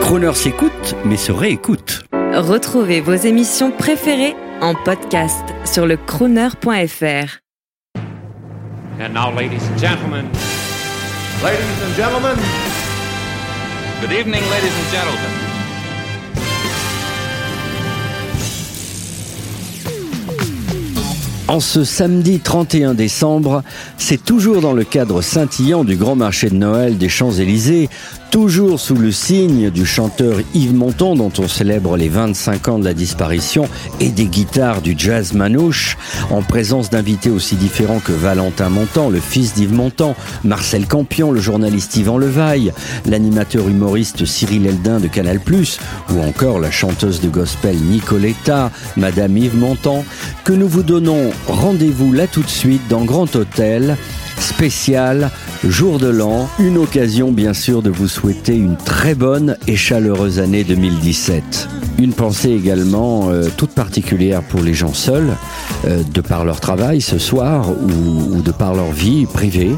Croner s'écoute, mais se réécoute. Retrouvez vos émissions préférées en podcast sur le crooner.fr. And now, ladies and gentlemen, Ladies and gentlemen, Good evening, ladies and gentlemen. En ce samedi 31 décembre, c'est toujours dans le cadre scintillant du grand marché de Noël des Champs-Élysées, toujours sous le signe du chanteur Yves Montand dont on célèbre les 25 ans de la disparition et des guitares du jazz manouche, en présence d'invités aussi différents que Valentin Montand, le fils d'Yves Montand, Marcel Campion, le journaliste Yvan Levaille, l'animateur humoriste Cyril Eldin de Canal+, ou encore la chanteuse de gospel Nicoletta, Madame Yves Montand, que nous vous donnons rendez-vous là tout de suite dans Grand Hôtel, spécial Jour de l'An, une occasion bien sûr de vous souhaiter une très bonne et chaleureuse année 2017. Une pensée également euh, toute particulière pour les gens seuls, euh, de par leur travail ce soir ou, de par leur vie privée,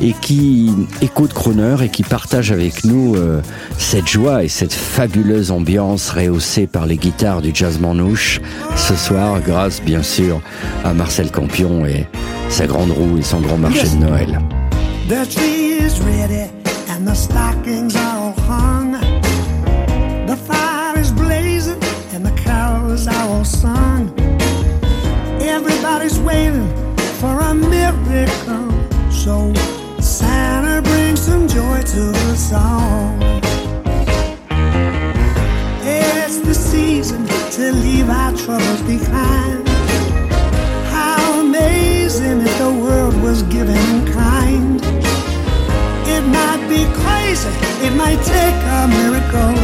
et qui écoutent Crooner et qui partagent avec nous euh, cette joie et cette fabuleuse ambiance rehaussée par les guitares du jazz manouche ce soir grâce bien sûr à Marcel Campion et sa grande roue et son grand marché de Noël. The tree is ready and the stockings are all hung. The fire is blazing and the carols are all sung. Everybody's waiting for a miracle. So Santa brings some joy to us all. It's the season to leave our troubles behind. If the world was given in kind. It might be crazy, it might take a miracle.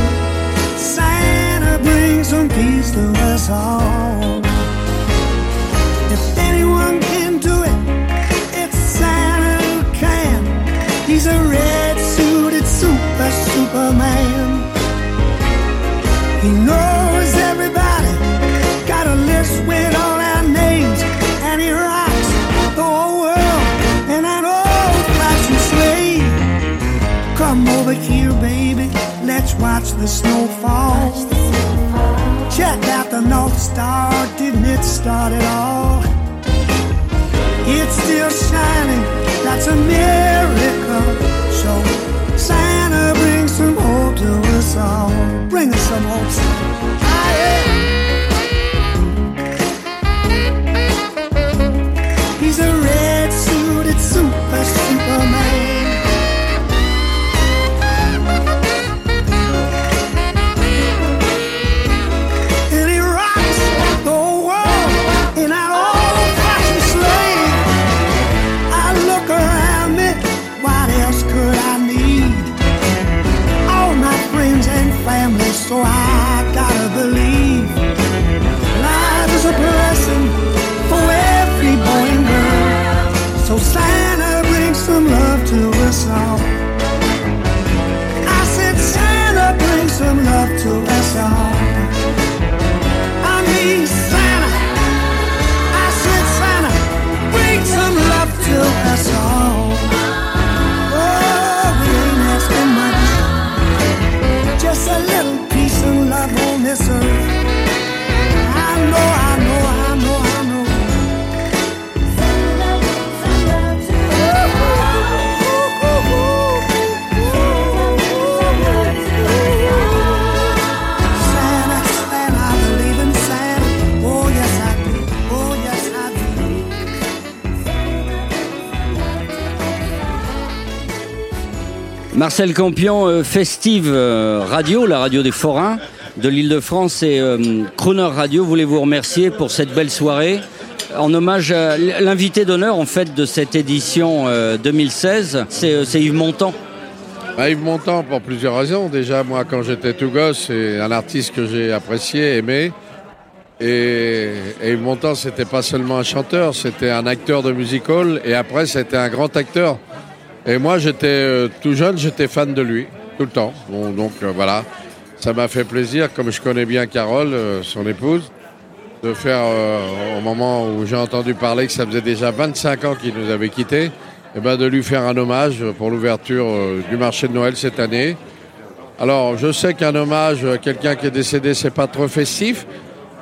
Santa brings some peace to us all. Watch the snow fall. Check out the North Star, didn't it start it all? It's still shining, that's a miracle. So Santa brings some hope to us all. Bring us some hope. He's Marcel Campion, euh, Festive euh, Radio, la radio des forains de l'Île-de-France et euh, Crooner Radio voulez vous remercier pour cette belle soirée. En hommage à l'invité d'honneur en fait de cette édition euh, 2016, c'est Yves Montand. Bah, Yves Montand pour plusieurs raisons. Déjà, moi, quand j'étais tout gosse, c'est un artiste que j'ai apprécié, aimé. Et, et Yves Montand, c'était pas seulement un chanteur, c'était un acteur de musical. Et après, c'était un grand acteur. Et moi, j'étais euh, tout jeune, j'étais fan de lui, tout le temps. Donc euh, voilà, ça m'a fait plaisir, comme je connais bien Carole, euh, son épouse, de faire, euh, au moment où j'ai entendu parler que ça faisait déjà 25 ans qu'il nous avait quittés, et ben de lui faire un hommage pour l'ouverture euh, du marché de Noël cette année, Alors, je sais qu'un hommage à quelqu'un qui est décédé, c'est pas trop festif,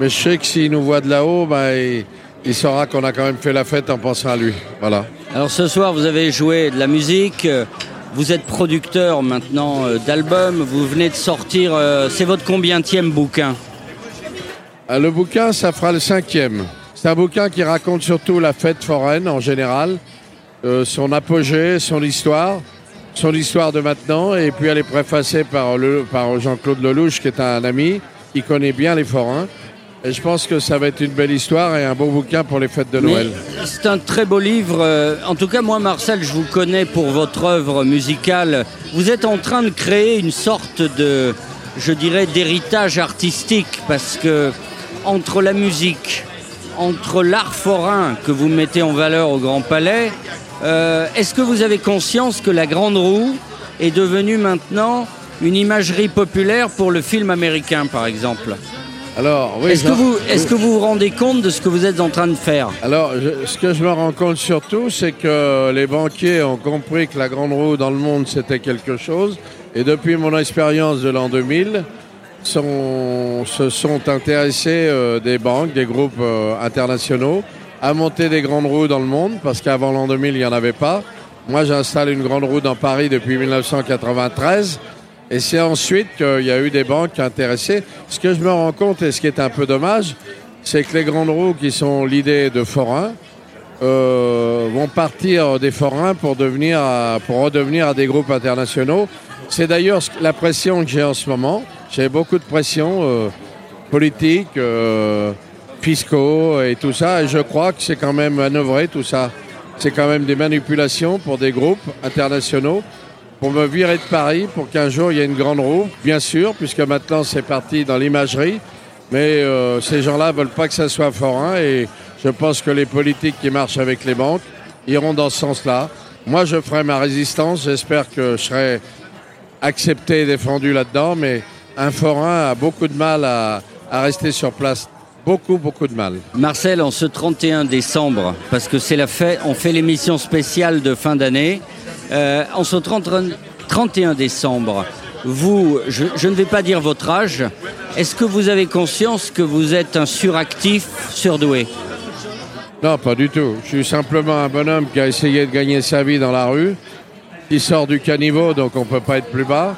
mais je sais que s'il nous voit de là-haut, ben, il, il saura qu'on a quand même fait la fête en pensant à lui. Voilà. Alors ce soir, vous avez joué de la musique. Vous êtes producteur maintenant euh, d'albums. Vous venez de sortir. euh, C'est votre combientième bouquin? Euh, Le bouquin, ça fera le cinquième. C'est un bouquin qui raconte surtout la fête foraine en général, son apogée, son histoire, son histoire de maintenant, et puis elle est préfacée par, par Jean-Claude Lelouch, qui est un ami, qui connaît bien les forains. Et je pense que ça va être une belle histoire et un beau bouquin pour les fêtes de Noël. C'est un très beau livre. euh, En tout cas, moi, Marcel, je vous connais pour votre œuvre musicale. Vous êtes en train de créer une sorte de, je dirais, d'héritage artistique parce que entre la musique, entre l'art forain que vous mettez en valeur au Grand Palais, euh, est-ce que vous avez conscience que la Grande Roue est devenue maintenant une imagerie populaire pour le film américain, par exemple? Alors, oui, Est-ce que, vous, est-ce que vous vous rendez compte de ce que vous êtes en train de faire Alors, je- ce que je me rends compte surtout, c'est que les banquiers ont compris que la grande roue dans le monde, c'était quelque chose. Et depuis mon expérience de l'an 2000, sont- se sont intéressés euh, des banques, des groupes euh, internationaux, à monter des grandes roues dans le monde, parce qu'avant l'an 2000, il n'y en avait pas. Moi, j'installe une grande roue dans Paris depuis 1993. Et c'est ensuite qu'il y a eu des banques intéressées. Ce que je me rends compte, et ce qui est un peu dommage, c'est que les grandes roues qui sont l'idée de forains euh, vont partir des forains pour, devenir à- pour redevenir à des groupes internationaux. C'est d'ailleurs la pression que j'ai en ce moment. J'ai beaucoup de pression euh, politique, euh, fiscaux et tout ça. Et je crois que c'est quand même manœuvré tout ça. C'est quand même des manipulations pour des groupes internationaux pour me virer de Paris pour qu'un jour il y ait une grande roue, bien sûr, puisque maintenant c'est parti dans l'imagerie. Mais euh, ces gens-là veulent pas que ça soit forain et je pense que les politiques qui marchent avec les banques iront dans ce sens-là. Moi, je ferai ma résistance. J'espère que je serai accepté et défendu là-dedans, mais un forain a beaucoup de mal à, à rester sur place. Beaucoup, beaucoup de mal. Marcel, en ce 31 décembre, parce que c'est la fête, on fait l'émission spéciale de fin d'année. Euh, en ce 30 31 décembre, vous, je, je ne vais pas dire votre âge, est-ce que vous avez conscience que vous êtes un suractif surdoué? Non, pas du tout. Je suis simplement un bonhomme qui a essayé de gagner sa vie dans la rue, qui sort du caniveau, donc on peut pas être plus bas,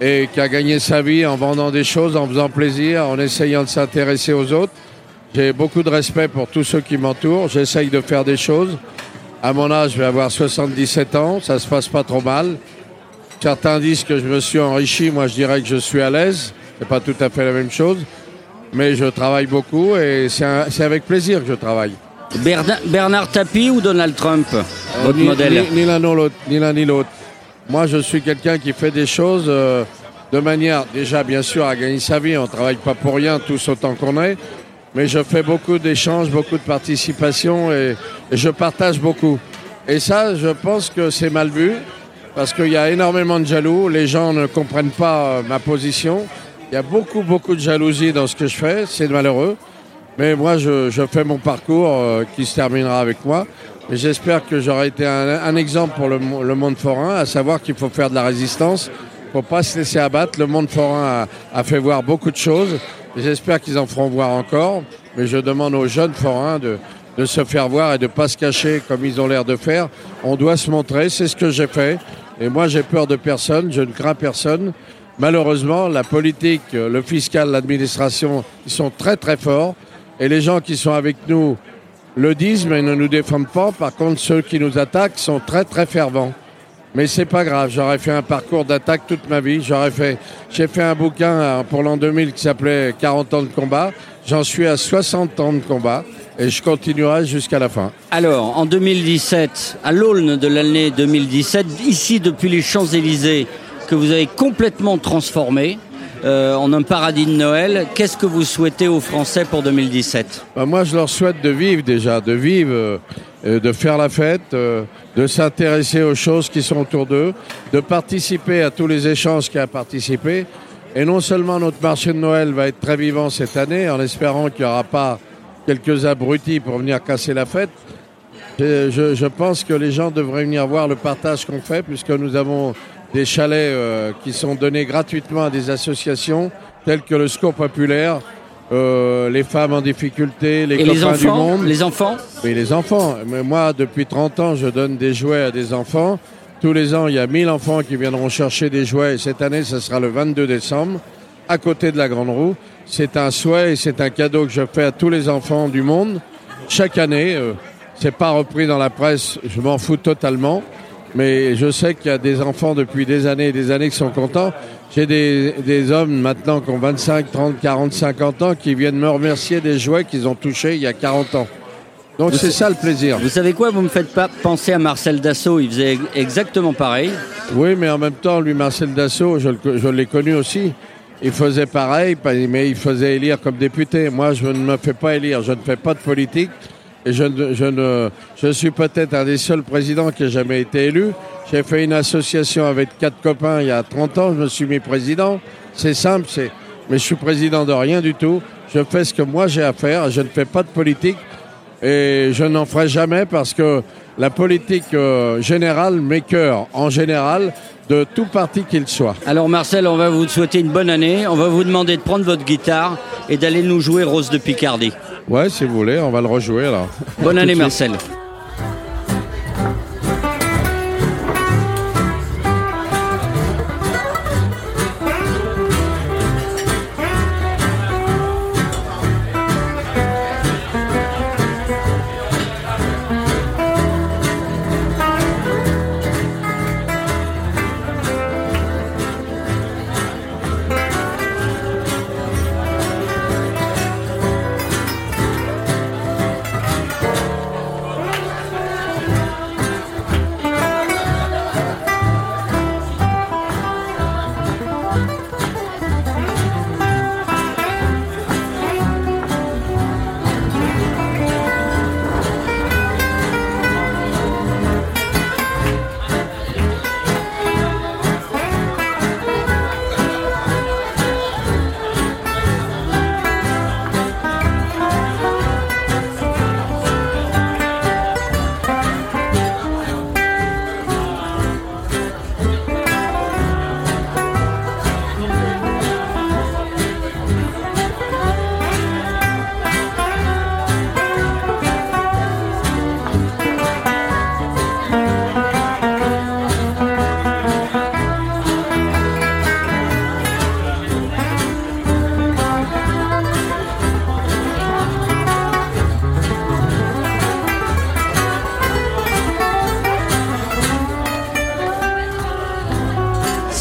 et qui a gagné sa vie en vendant des choses, en faisant plaisir, en essayant de s'intéresser aux autres. J'ai beaucoup de respect pour tous ceux qui m'entourent. J'essaye de faire des choses. À mon âge, je vais avoir 77 ans. Ça se passe pas trop mal. Certains disent que je me suis enrichi. Moi, je dirais que je suis à l'aise. C'est pas tout à fait la même chose. Mais je travaille beaucoup et c'est avec plaisir que je travaille. Bernard, Bernard Tapie ou Donald Trump, votre ni, modèle ni- ni l'un ni l'autre. Moi, je suis quelqu'un qui fait des choses euh, de manière, déjà, bien sûr, à gagner sa vie. On ne travaille pas pour rien, tous autant qu'on est. Mais je fais beaucoup d'échanges, beaucoup de participation et, je partage beaucoup. Et ça, je pense que c'est mal vu parce qu'il y a énormément de jaloux. Les gens ne comprennent pas euh, ma position. Il y a beaucoup, beaucoup de jalousie dans ce que je fais. C'est malheureux. Mais moi, je, fais mon parcours euh, qui se terminera avec moi. Et j'espère que j'aurai été un, exemple pour le, mo- le monde forain, à savoir qu'il faut faire de la résistance. Il ne faut pas se laisser abattre. Le monde forain a fait voir beaucoup de choses. J'espère qu'ils en feront voir encore. Mais je demande aux jeunes forains de, se faire voir et de ne pas se cacher comme ils ont l'air de faire. On doit se montrer. C'est ce que j'ai fait. Et moi, j'ai peur de personne. Je ne crains personne. Malheureusement, la politique, le fiscal, l'administration, ils sont très très forts. Et les gens qui sont avec nous le disent, mais ne nous défendent pas. Par contre, ceux qui nous attaquent sont très très fervents. Mais c'est pas grave, j'aurais fait un parcours d'attaque toute ma vie. J'ai fait un bouquin euh, pour l'an 2000 qui s'appelait 40 ans de combat. J'en suis à 60 ans de combat et je continuerai jusqu'à la fin. Alors, en 2017, à l'aune de l'année 2017, ici depuis les Champs-Élysées, que vous avez complètement transformé euh, en un paradis de Noël, qu'est-ce que vous souhaitez aux Français pour 2017 Bah, moi, je leur souhaite de vivre déjà, de vivre, euh, euh, de faire la fête, de s'intéresser aux choses qui sont autour d'eux, de participer à tous les échanges qu'il y a à participer. Et non seulement notre marché de Noël va être très vivant cette année, en espérant qu'il n'y aura pas quelques abrutis pour venir casser la fête. Je, je- je pense que les gens devraient venir voir le partage qu'on fait, puisque nous avons des chalets euh, qui sont donnés gratuitement à des associations telles que le Secours Populaire, euh, les femmes en difficulté, les Et copains les enfants du monde. Les enfants Oui, les enfants. Mais moi, depuis 30 ans, je donne des jouets à des enfants. Tous les ans, il y a 1000 enfants qui viendront chercher des jouets. Et cette année, ce sera le 22 décembre, à côté de la Grande Roue. C'est un souhait et c'est un cadeau que je fais à tous les enfants du monde. Chaque année, euh, c'est pas repris dans la presse, je m'en fous totalement. Mais je sais qu'il y a des enfants depuis des années et des années qui sont contents. J'ai des, des hommes maintenant qui ont 25, 30, 40, 50 ans qui viennent me remercier des jouets qu'ils ont touchés il y a 40 ans. Donc c'est ça le plaisir. Vous savez quoi Vous me faites pas penser à Marcel Dassault. Il faisait exactement pareil. Oui, mais en même temps, lui, Marcel Dassault, je, je l'ai connu aussi. Il faisait pareil, pa- mais il faisait élire comme député. Moi, je ne me fais pas élire. Je ne fais pas de politique. Je, suis peut-être un des seuls présidents qui ait jamais été élu. J'ai fait une association avec quatre copains il y a 30 ans. Je me suis mis président. C'est simple, c'est. Mais je suis président de rien du tout. Je fais ce que moi j'ai à faire. Je ne fais pas de politique. Et je n'en ferai jamais parce que la politique euh, générale m'écœure en général de tout parti qu'il soit. Alors Marcel, on va vous souhaiter une bonne année. On va vous demander de prendre votre guitare et d'aller nous jouer Rose de Picardie. Ouais, si vous voulez, on va le rejouer alors. Bonne année. Marcel.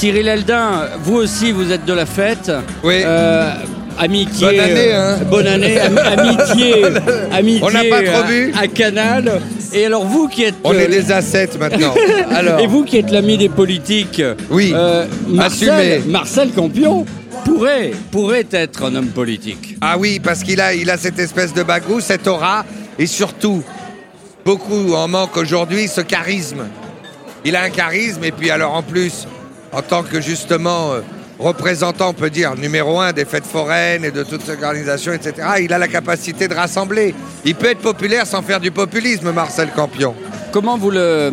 Cyril Eldin, vous aussi vous êtes de la fête. Oui. Euh, amitié. Bonne année, hein. bonne année. am- amitié. amitié. On n'a pas trop à- bu. À, Canal. Et alors vous qui êtes. On euh, est des assets maintenant. Alors, Et vous qui êtes l'ami des politiques. Oui. euh, Marcel. Marcel Campion pourrait, pourrait être un homme politique. ah oui, parce qu'il a, il a cette espèce de bagou, cette aura, et surtout, beaucoup en manquent aujourd'hui, ce charisme. Il a un charisme, et puis alors en plus, en tant que justement euh, représentant, on peut dire, numéro un des fêtes foraines et de toutes ces organisations, etc., il a la capacité de rassembler. Il peut être populaire sans faire du populisme, Marcel Campion. Comment vous le.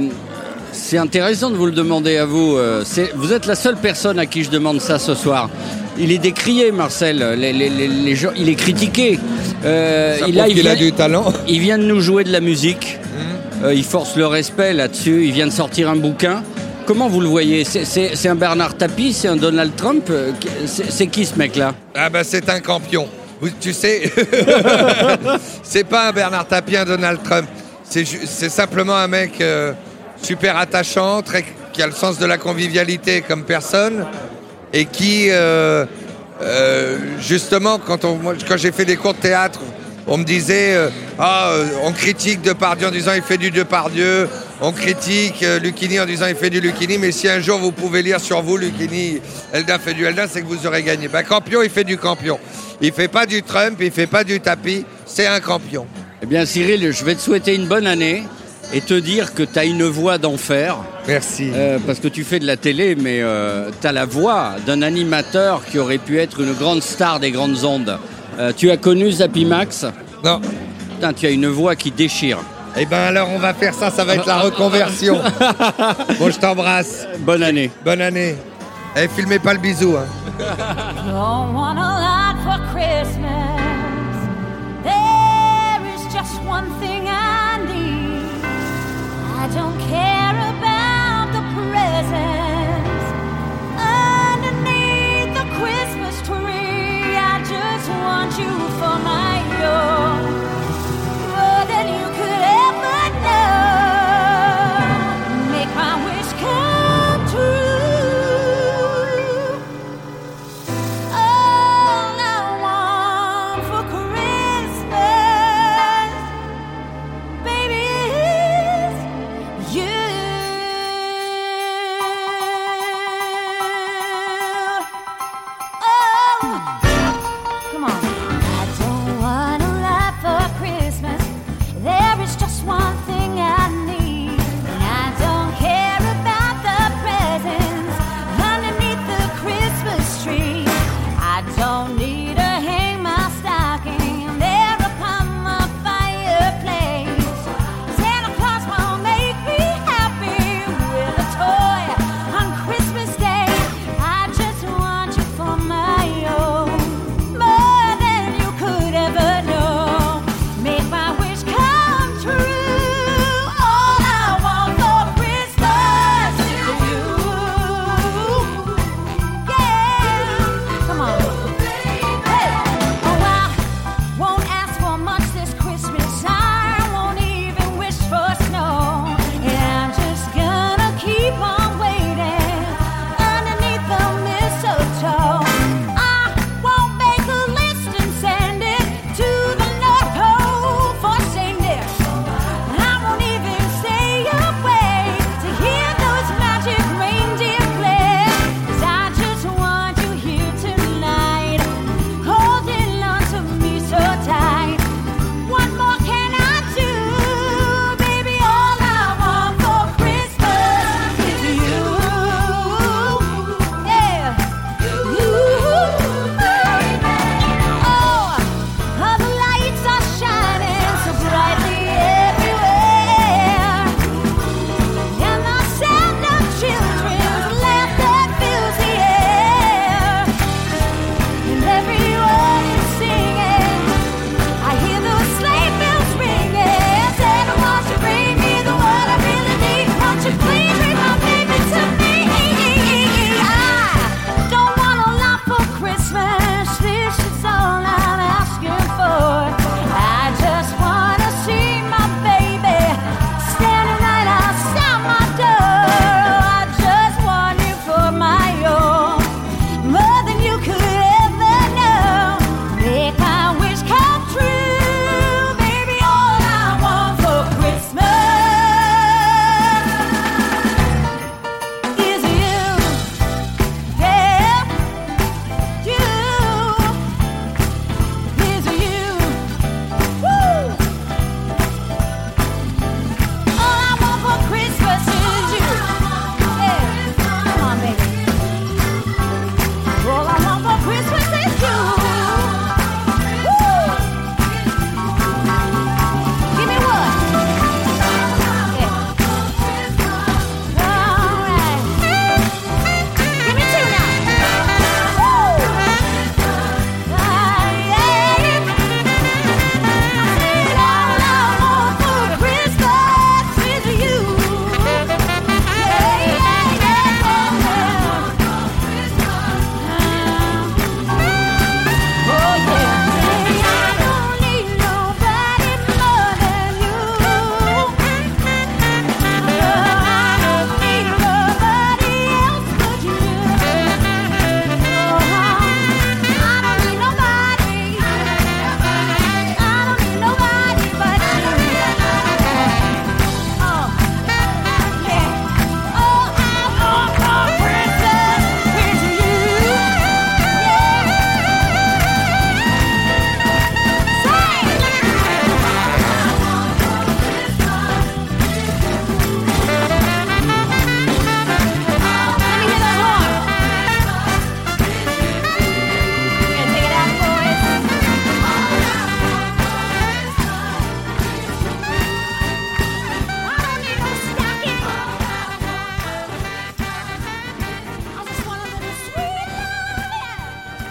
C'est intéressant de vous le demander à vous. euh, Vous êtes la seule personne à qui je demande ça ce soir. Il est décrié, Marcel. Les, les- les- les gens, il est critiqué. Euh, Ça il, a vient- du talent. il vient de nous jouer de la musique. Mmh. Euh, il force le respect là-dessus. Il vient de sortir un bouquin. Comment vous le voyez C'est- un Bernard Tapie C'est un Donald Trump Euh, C'est qui ce mec-là Ah ben c'est un campion. Tu sais, c'est pas un Bernard Tapie, un Donald Trump. C'est simplement un mec euh, super attachant, très, qui a le sens de la convivialité comme personne et qui, euh, euh, justement, quand, on, moi, quand j'ai fait des cours de théâtre, on me disait, euh, ah, euh, on critique Depardieu en disant il fait du Depardieu, on critique euh, Lucchini en disant il fait du Lucchini, mais si un jour vous pouvez lire sur vous Lucchini, Eldin fait du Eldin, c'est que vous aurez gagné. Ben, Campion, il fait du Campion. Il fait pas du Trump, il fait pas du tapis, c'est un Campion. Eh bien, Cyril, je vais te souhaiter une bonne année et te dire que tu as une voix d'enfer. Merci. Euh, parce que tu fais de la télé, mais tu as la voix d'un animateur qui aurait pu être une grande star des grandes ondes. Euh, tu as connu Zappy Max Non, Putain, tu as une voix qui déchire. Eh ben alors on va faire ça, ça va être la reconversion. bon, je t'embrasse. Bonne année. Bonne année. Eh, filmez pas le bisou. Hein. Don't want a lot for Christmas. There is just one thing I need. I don't care just want you for my own.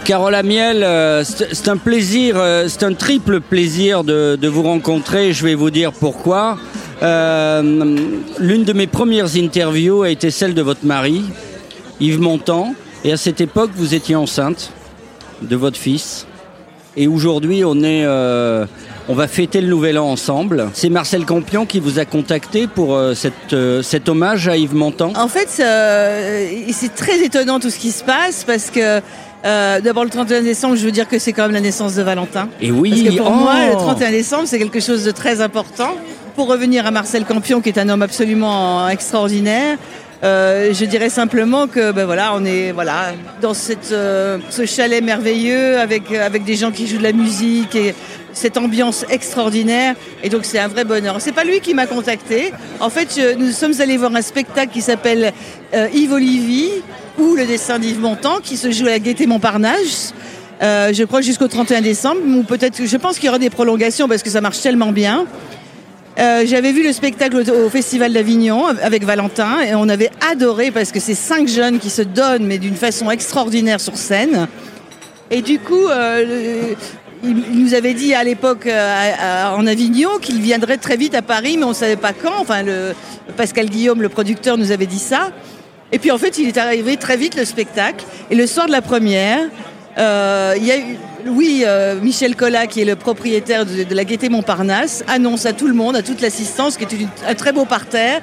Carole Amiel, euh, c'est un plaisir, euh, c'est un triple plaisir de, vous rencontrer. Je vais vous dire pourquoi. Euh, L'une de mes premières interviews a été celle de votre mari, Yves Montand. Et à cette époque, vous étiez enceinte de votre fils. Et aujourd'hui, on on va fêter le nouvel an ensemble. C'est Marcel Campion qui vous a contacté pour cette, cet hommage à Yves Montand. En fait, c'est très étonnant tout ce qui se passe parce que euh, d'abord le 31 décembre, je veux dire que c'est quand même la naissance de Valentin. Et oui, Parce que pour oh. moi, le 31 décembre, c'est quelque chose de très important. Pour revenir à Marcel Campion, qui est un homme absolument extraordinaire, euh, je dirais simplement que ben voilà, on est voilà dans cette, euh, ce chalet merveilleux avec avec des gens qui jouent de la musique et cette ambiance extraordinaire. Et donc c'est un vrai bonheur. C'est pas lui qui m'a contacté. En fait, nous sommes allés voir un spectacle qui s'appelle euh, Yves Olivier ou le dessin d'Yves Montand, qui se joue à la Gaîté Montparnasse. Euh, je crois jusqu'au 31 décembre, peut-être, je pense qu'il y aura des prolongations parce que ça marche tellement bien. Euh, J'avais vu le spectacle au, Festival d'Avignon avec Valentin et on avait adoré parce que c'est cinq jeunes qui se donnent mais d'une façon extraordinaire sur scène. Et du coup, il, nous avait dit à l'époque euh, en Avignon qu'il viendrait très vite à Paris, mais on ne savait pas quand. Enfin, Pascal Guillaume, le producteur, nous avait dit ça. Et puis en fait, il est arrivé très vite le spectacle. Et le soir de la première, euh, il y a eu, oui, euh, Michel Collat, qui est le propriétaire de, la Gaîté Montparnasse, annonce à tout le monde, à toute l'assistance, qui est un très beau parterre,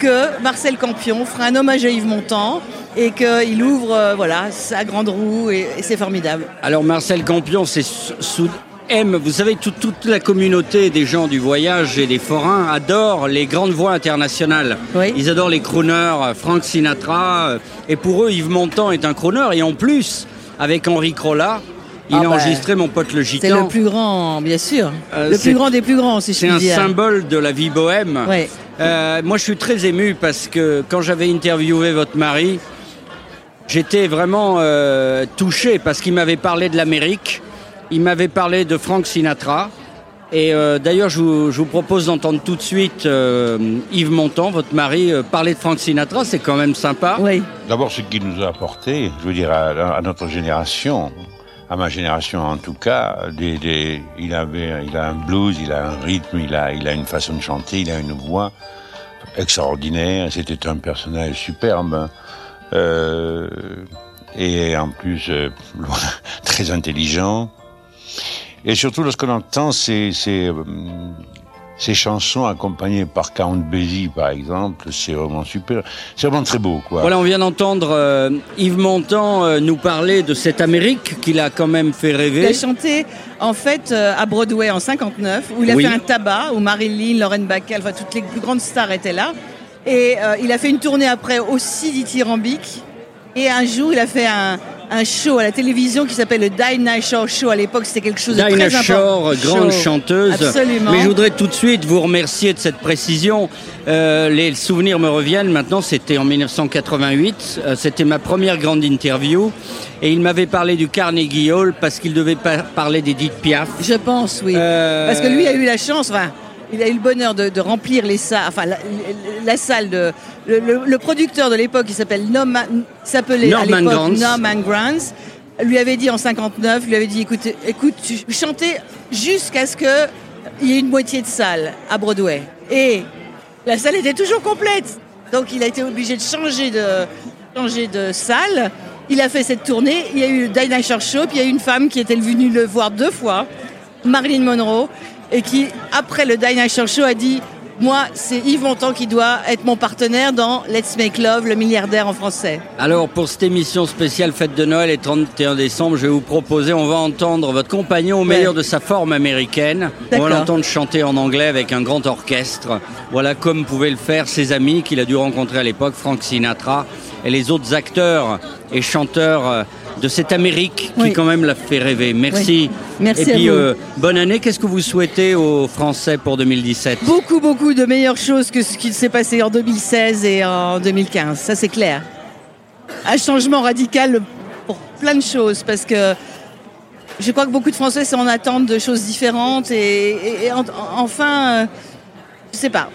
que Marcel Campion fera un hommage à Yves Montand et qu'il ouvre euh, voilà, sa grande roue et, et c'est formidable. Alors Marcel Campion, c'est sous- aime, vous savez, tout- toute la communauté des gens du voyage et des forains adore les grandes voix internationales. Oui. Ils adorent les crooners, euh, Frank Sinatra, euh, et pour eux, Yves Montand est un crooner. Et en plus, avec Henri Crolla, il Ah a bah, enregistré Mon pote le C'est gitan. le plus grand, bien sûr. Euh, le c'est- plus grand des plus grands, si je C'est puis un dire. symbole de la vie bohème. Ouais. Euh, moi, je suis très ému parce que quand j'avais interviewé votre mari, j'étais vraiment euh, touché parce qu'il m'avait parlé de l'Amérique, il m'avait parlé de Frank Sinatra. Et euh, d'ailleurs, je vous, je vous propose d'entendre tout de suite euh, Yves Montand, votre mari, euh, parler de Frank Sinatra. C'est quand même sympa. Oui. D'abord, ce qu'il nous a apporté, je veux dire, à, à notre génération, à ma génération en tout cas, il avait, il a un blues, il a un rythme, il a, il a une façon de chanter, il a une voix extraordinaire. C'était un personnage superbe. Euh, et en plus, euh, très intelligent. Et surtout, lorsqu'on entend ces, ces, euh, ces chansons accompagnées par Count Basie, par exemple, c'est vraiment super. C'est vraiment très beau, quoi. Voilà, on vient d'entendre euh, Yves Montand euh, nous parler de cette Amérique qu'il a quand même fait Il a rêver. chanté en fait euh, à Broadway en 59 où il a Oui. fait un tabac où Marilyn, Lauren Bacall, enfin toutes les plus grandes stars étaient là. Et euh, il a fait une tournée après aussi dithyrambique. Et un jour, il a fait un, un show à la télévision qui s'appelle le Dinah Shore Show. À l'époque, c'était quelque chose de Dinah très important. Shore, grande Show. chanteuse. Absolument. Mais je voudrais tout de suite vous remercier de cette précision. Euh, les souvenirs me reviennent maintenant, c'était en 1988. Euh, c'était ma première grande interview. Et il m'avait parlé du Carnegie Hall parce qu'il devait pas parler d'Edith Piaf. Je pense, oui. Euh, Parce que lui a eu la chance, enfin, il a eu le bonheur de, de remplir les salles, enfin, la, la salle de. Le, le- le producteur de l'époque, il s'appelle Norman, s'appelait à Norman l'époque Granz. Norman Granz, lui avait dit en 59, lui avait dit écoute, écoute, tu chantais jusqu'à ce que il y ait une moitié de salle à Broadway. Et la salle était toujours complète. Donc il a été obligé de changer de, changer de salle. Il a fait cette tournée. Il y a eu le Dinah Shore Show. Puis il y a eu une femme qui était venue le voir deux fois, Marilyn Monroe, et qui, après le Dinah Shore Show, a dit Moi, c'est Yves Montand qui doit être mon partenaire dans Let's Make Love, le milliardaire en français. Alors pour cette émission spéciale fête de Noël et 31 décembre, je vais vous proposer, on va entendre votre compagnon au meilleur de sa forme américaine. On va l'entendre chanter en anglais avec un grand orchestre. Voilà comme pouvaient le faire ses amis qu'il a dû rencontrer à l'époque, Frank Sinatra et les autres acteurs et chanteurs euh, de cette Amérique qui quand même l'a fait rêver. Merci. Oui. Merci et puis à vous. euh, bonne année. Qu'est-ce que vous souhaitez aux Français pour 2017 Beaucoup, beaucoup de meilleures choses que ce qui s'est passé en 2016 et en 2015. Ça, c'est clair. Un changement radical pour plein de choses parce que je crois que beaucoup de Français sont en attente de choses différentes et, et- et en- enfin, euh, je sais pas.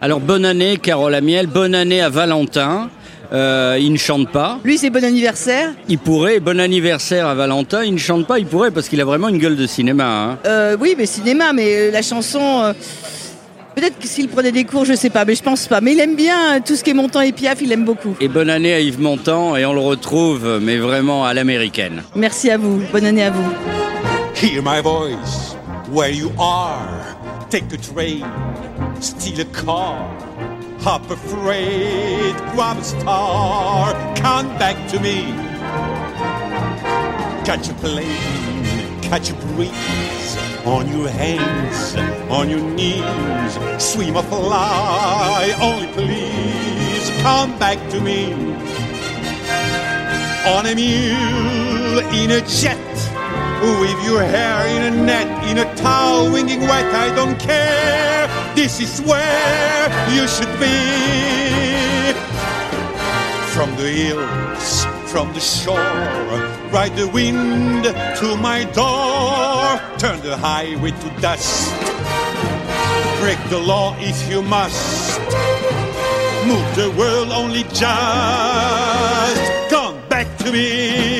Alors bonne année Carole Amiel, bonne année à Valentin. Euh, il ne chante pas. Lui, c'est bon anniversaire. Il pourrait, bon anniversaire à Valentin, il ne chante pas, il pourrait parce qu'il a vraiment une gueule de cinéma. hein. Euh, oui, mais cinéma, mais euh, la chanson. euh, Peut-être que s'il prenait des cours, je sais pas, mais je pense pas. Mais il aime bien tout ce qui est montant et piaf, il aime beaucoup. Et bonne année à Yves Montand et on le retrouve, mais vraiment à l'américaine. Merci à vous. Bonne année à vous. Hear my voice where you are. Take a train, steal a car. Hop a freight, grab a star. Come back to me. Catch a plane, catch a breeze. On your hands, on your knees. Swim or fly, only please come back to me. On a mule, in a jet. With your hair in a net, in a towel, winging wet, I don't care. This is where you should be. From the hills, from the shore, ride the wind to my door. Turn the highway to dust. Break the law if you must. Move the world only just. Come back to me.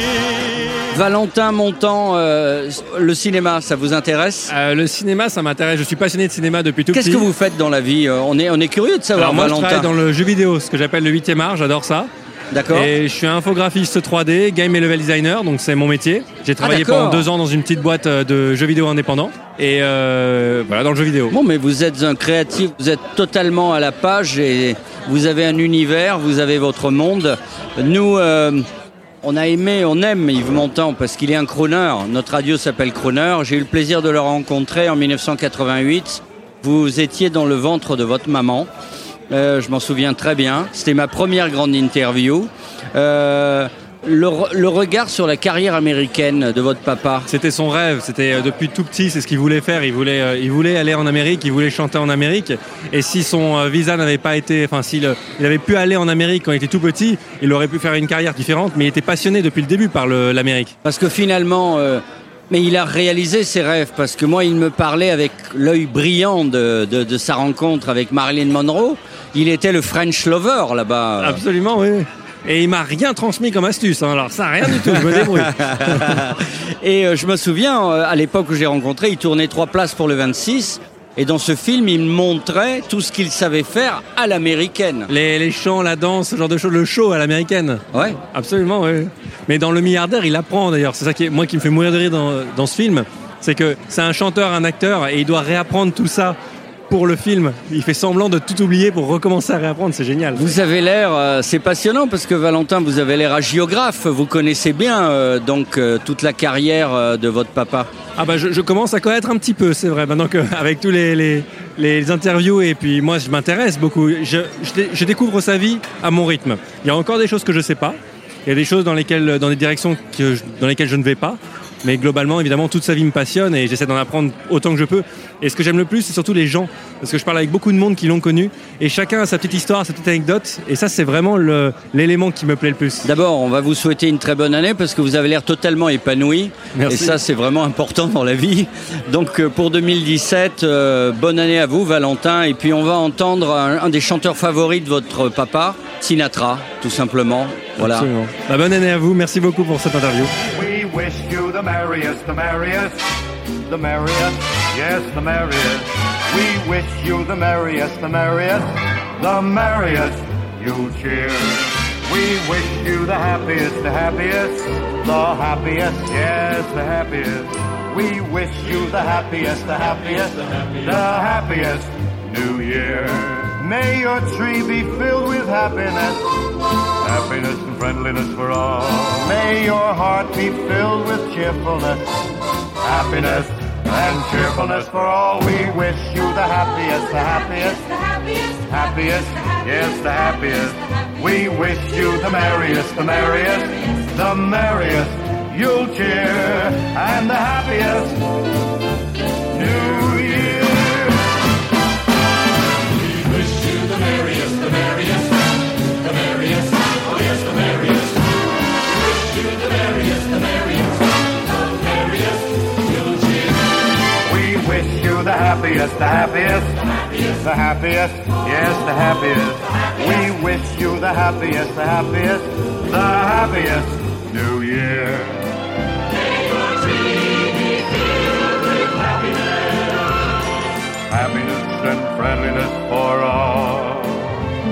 Valentin Montand, euh, le cinéma, ça vous intéresse? Euh, le cinéma, ça m'intéresse. Je suis passionné de cinéma depuis tout Qu'est-ce petit. que vous faites dans la vie? Euh, on est, on est curieux de savoir, Alors moi, je Valentin. travaille dans le jeu vidéo, ce que j'appelle le 8e art. J'adore ça. D'accord. Et je suis infographiste 3D, game et level designer, donc c'est mon métier. J'ai travaillé Ah, d'accord. pendant deux ans dans une petite boîte de jeux vidéo indépendants. Et euh, voilà, dans le jeu vidéo. Bon, mais vous êtes un créatif, vous êtes totalement à la page et vous avez un univers, vous avez votre monde. Nous, euh, on a aimé, on aime Yves Montand parce qu'il est un crooner. Notre radio s'appelle Crooner. J'ai eu le plaisir de le rencontrer en 1988. Vous étiez dans le ventre de votre maman. Euh, je m'en souviens très bien. C'était ma première grande interview. Euh, le, re- le regard sur la carrière américaine de votre papa. C'était son rêve, c'était euh, depuis tout petit, c'est ce qu'il voulait faire. Il voulait, euh, il voulait aller en Amérique, il voulait chanter en Amérique. Et si son euh, visa n'avait pas été, enfin, s'il il avait pu aller en Amérique quand il était tout petit, il aurait pu faire une carrière différente. Mais il était passionné depuis le début par l'Amérique. Parce que finalement, euh, mais il a réalisé ses rêves. Parce que moi, il me parlait avec l'œil brillant de, de- de sa rencontre avec Marilyn Monroe. Il était le French lover là-bas. Absolument, oui. Et il m'a rien transmis comme astuce. hein. Alors ça, rien du tout. Je me débrouille. Et euh, je me souviens, euh, à l'époque où j'ai rencontré, il tournait trois places pour le 26. Et dans ce film, il montrait tout ce qu'il savait faire à l'américaine. Les, les chants, la danse, ce genre de choses, le show à l'américaine. Ouais. Absolument, oui. Mais dans Le Milliardaire, il apprend d'ailleurs. C'est ça qui est, moi qui me fait mourir de rire dans, dans ce film. C'est que c'est un chanteur, un acteur, et il doit réapprendre tout ça pour le film. Il fait semblant de tout oublier pour recommencer à réapprendre. C'est génial. Vous avez l'air, euh, c'est passionnant parce que Valentin, vous avez l'air hagiographe. Vous connaissez bien euh, donc euh, toute la carrière de votre papa. Ah bah je, je commence à connaître un petit peu, c'est vrai. Maintenant qu'avec tous les, les, les interviews et puis moi je m'intéresse beaucoup. Je, je dé- je découvre sa vie à mon rythme. Il y a encore des choses que je sais pas. Il y a des choses dans lesquelles, dans des directions que je- dans lesquelles je ne vais pas. Mais globalement, évidemment, toute sa vie me passionne et j'essaie d'en apprendre autant que je peux. Et ce que j'aime le plus, c'est surtout les gens. Parce que je parle avec beaucoup de monde qui l'ont connu. Et chacun a sa petite histoire, sa petite anecdote. Et ça, c'est vraiment l'élément qui me plaît le plus. D'abord, on va vous souhaiter une très bonne année parce que vous avez l'air totalement épanoui. Merci. Et ça, c'est vraiment important dans la vie. Donc, euh, pour 2017, euh, bonne année à vous, Valentin. Et puis, on va entendre un, un des chanteurs favoris de votre papa, Sinatra, tout simplement. Voilà. Absolument. Bah, bonne année à vous. Merci beaucoup pour cette interview. Wish you the merriest, the merriest, the merriest, yes, the merriest. We wish you the merriest, the merriest, the merriest. You cheer. We wish you the happiest, the happiest, the happiest, yes, the happiest. We wish you the happiest, the happiest, the happiest, New Year. May your tree be filled with happiness, happiness and friendliness for all. May your heart be filled with cheerfulness, happiness and cheerfulness for all. We wish you the happiest, the happiest, the happiest, yes, the happiest. We wish you the merriest, the merriest, the merriest. You'll cheer and the happiest New the happiest, the happiest, the happiest, yes, the happiest. We wish you the happiest, the happiest, the happiest New Year. Happiness and friendliness for all.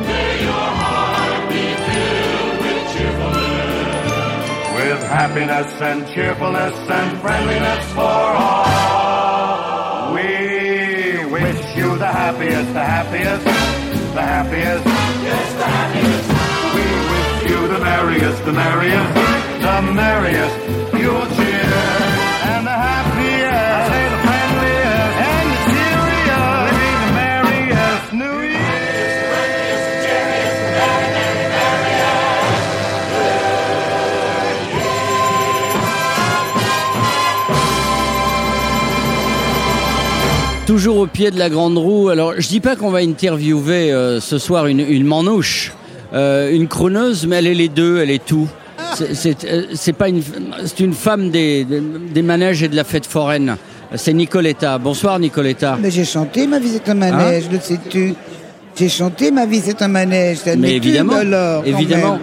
May your heart be filled with cheerfulness. With happiness and cheerfulness and friendliness for all. Happiest, the happiest, the happiest. Yes, the happiest. We wish you the merriest, the merriest, the merriest. You'll Toujours au pied de la grande roue. Alors, je dis pas qu'on va interviewer euh, ce soir une, une manouche, euh, une chroneuse, mais elle est les deux, elle est tout. C'est- C'est euh, c'est pas une, c'est une femme des, des, manèges et de la fête foraine. C'est Nicoletta. Bonsoir Nicoletta. Mais j'ai chanté Ma vie c'est un manège, le sais-tu J'ai chanté Ma vie c'est un manège. Mais évidemment, alors, évidemment.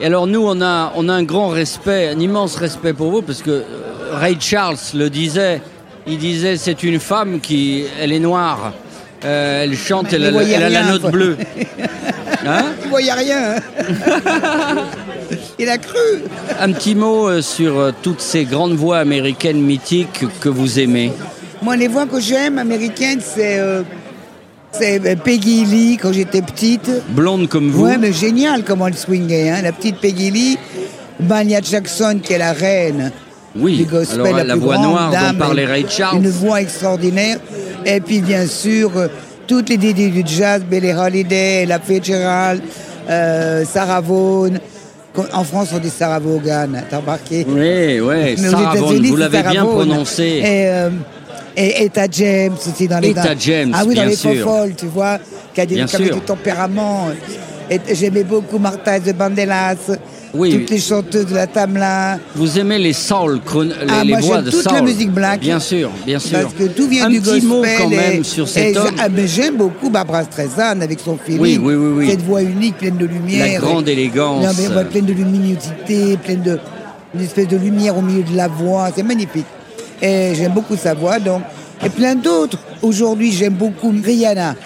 Et alors nous, on a, on a un grand respect, un immense respect pour vous, parce que Ray Charles le disait. Il disait, c'est une femme qui, elle est noire, Euh, elle chante, elle, a- voyait elle a la note bleue. Hein Il voyait rien. Il a cru. Un petit mot euh, sur euh, toutes ces grandes voix américaines mythiques que vous aimez. Moi, les voix que j'aime américaines, c'est c'est euh, Peggy Lee quand j'étais petite. Blonde comme vous. Ouais, mais génial comment elle swingait, hein. La petite Peggy Lee, Mania Jackson qui est la reine. Oui, du gospel, alors, la plus voix grande noire dont parlait Ray Charles. Une voix extraordinaire. Et puis bien sûr, euh, toutes les dédés du jazz, Billie Holiday, La Fitzgerald, euh, Sarah Vaughan. En France, on dit Sarah Vaughan, t'as remarqué? Oui, oui, Sarah Vaughan, vous l'avez bien prononcé. Et, euh, et Etta James aussi dans les Etta James, Ah oui, dans bien les sûr. folles, tu vois, qui a, des, Bien qui avait sûr. du tempérament. J'aimais beaucoup Martha de Bandelas, Oui. toutes les chanteuses de la Tamla. Vous aimez les soul, chron- les, Ah, les moi, voix j'aime de toute soul la musique black. Bien sûr, bien sûr. Parce que tout vient Un du petit gospel. mot quand et- même sur et cet homme. ah, mais j'aime beaucoup Barbara Streisand avec son feeling. Oui, oui, oui, oui. Cette voix unique, pleine de lumière. La grande élégance. Non, mais, ouais, pleine de luminosité, pleine de une espèce de lumière au milieu de la voix. C'est magnifique. Et j'aime beaucoup sa voix. Donc, et plein d'autres. Aujourd'hui, j'aime beaucoup Rihanna.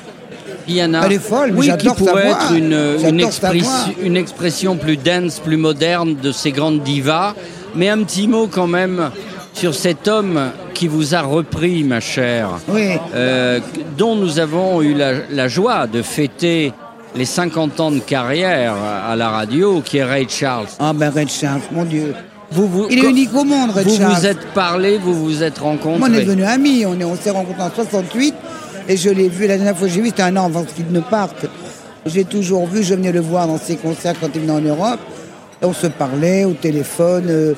Rihanna. Elle est folle, mais oui, qui pourrait être une, expression plus dense, plus moderne de ces grandes divas. Mais un petit mot quand même sur cet homme qui vous a repris, ma chère, Oui. euh, dont nous avons eu la, la joie de fêter les 50 ans de carrière à la radio, qui est Ray Charles. Ah ben Red Charles, mon Dieu. Vous, vous, Il est unique au monde, Vous Charles. vous êtes parlé, vous vous êtes rencontrés. Moi, on est devenus amis. On est- on s'est rencontrés en 68 et je l'ai vu la dernière fois que j'ai vu, c'était un an avant qu'il ne parte. J'ai toujours vu, je venais le voir dans ses concerts quand il venait en Europe. On se parlait au téléphone. euh,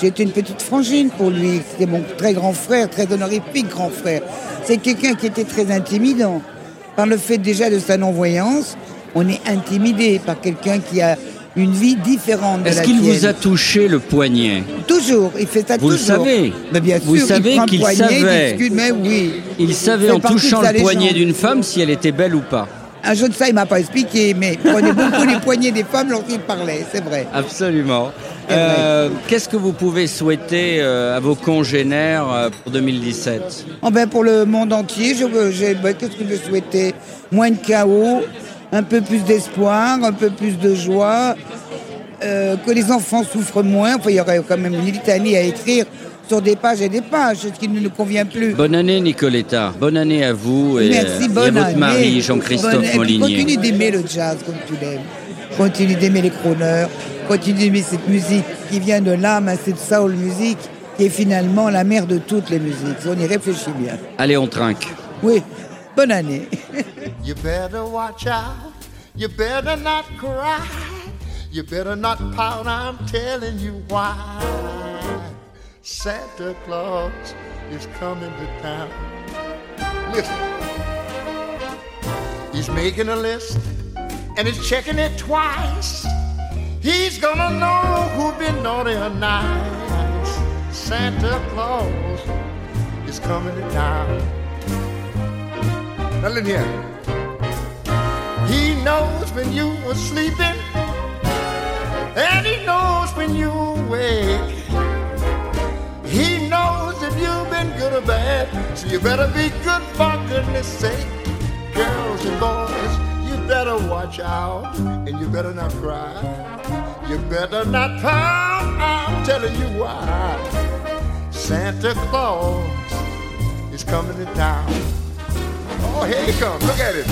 J'étais une petite frangine pour lui. C'était mon très grand frère, très honorifique grand frère. C'est quelqu'un qui était très intimidant. Par le fait déjà de sa non-voyance, on est intimidé par quelqu'un qui a une vie différente de Est-ce qu'il vous a touché le poignet? Toujours, il fait ça Vous le toujours. savez. Mais bien Vous sûr, savez il prend le qu'il poignet, il savait. discute, mais oui. Il savait en touchant le poignet d'une femme si elle était belle ou pas. Un jeu de ça, il m'a pas expliqué, mais il prenait beaucoup les poignets des femmes lorsqu'il parlait, c'est vrai. Absolument. Euh, Qu'est-ce que vous pouvez souhaiter euh, à vos congénères euh, pour 2017 Oh ben, pour le monde entier, je ben, qu'est-ce que je souhaitais Moins de chaos, un peu plus d'espoir, un peu plus de joie, euh, que les enfants souffrent moins. Enfin, il y aurait quand même une litanie à écrire sur des pages et des pages, ce qui ne nous convient plus. Bonne année Nicoletta, bonne année à vous et, Merci, et à votre année. mari Jean-Christophe Molinier. Continue d'aimer le jazz comme tu l'aimes. Continue d'aimer les chroneurs. Continue d'aimer cette musique qui vient de l'âme, hein, cette soul musique qui est finalement la mère de toutes les musiques. On y réfléchit bien. Allez, on trinque. Oui, bonne année. You better watch out. You better not cry. You better not pout. I'm telling you why. Santa Claus is coming to town. Listen. He's making a list and he's checking it twice. He's gonna know who's been naughty or nice. Santa Claus is coming to town. Now listen here. He knows when you were sleeping, and he knows when you wake. He knows if you've been good or bad, so you better be good for goodness sake. Girls and boys, you better watch out, and you better not cry. You better not pout, I'm telling you why. Santa Claus is coming to town. Oh, here he comes, look at him.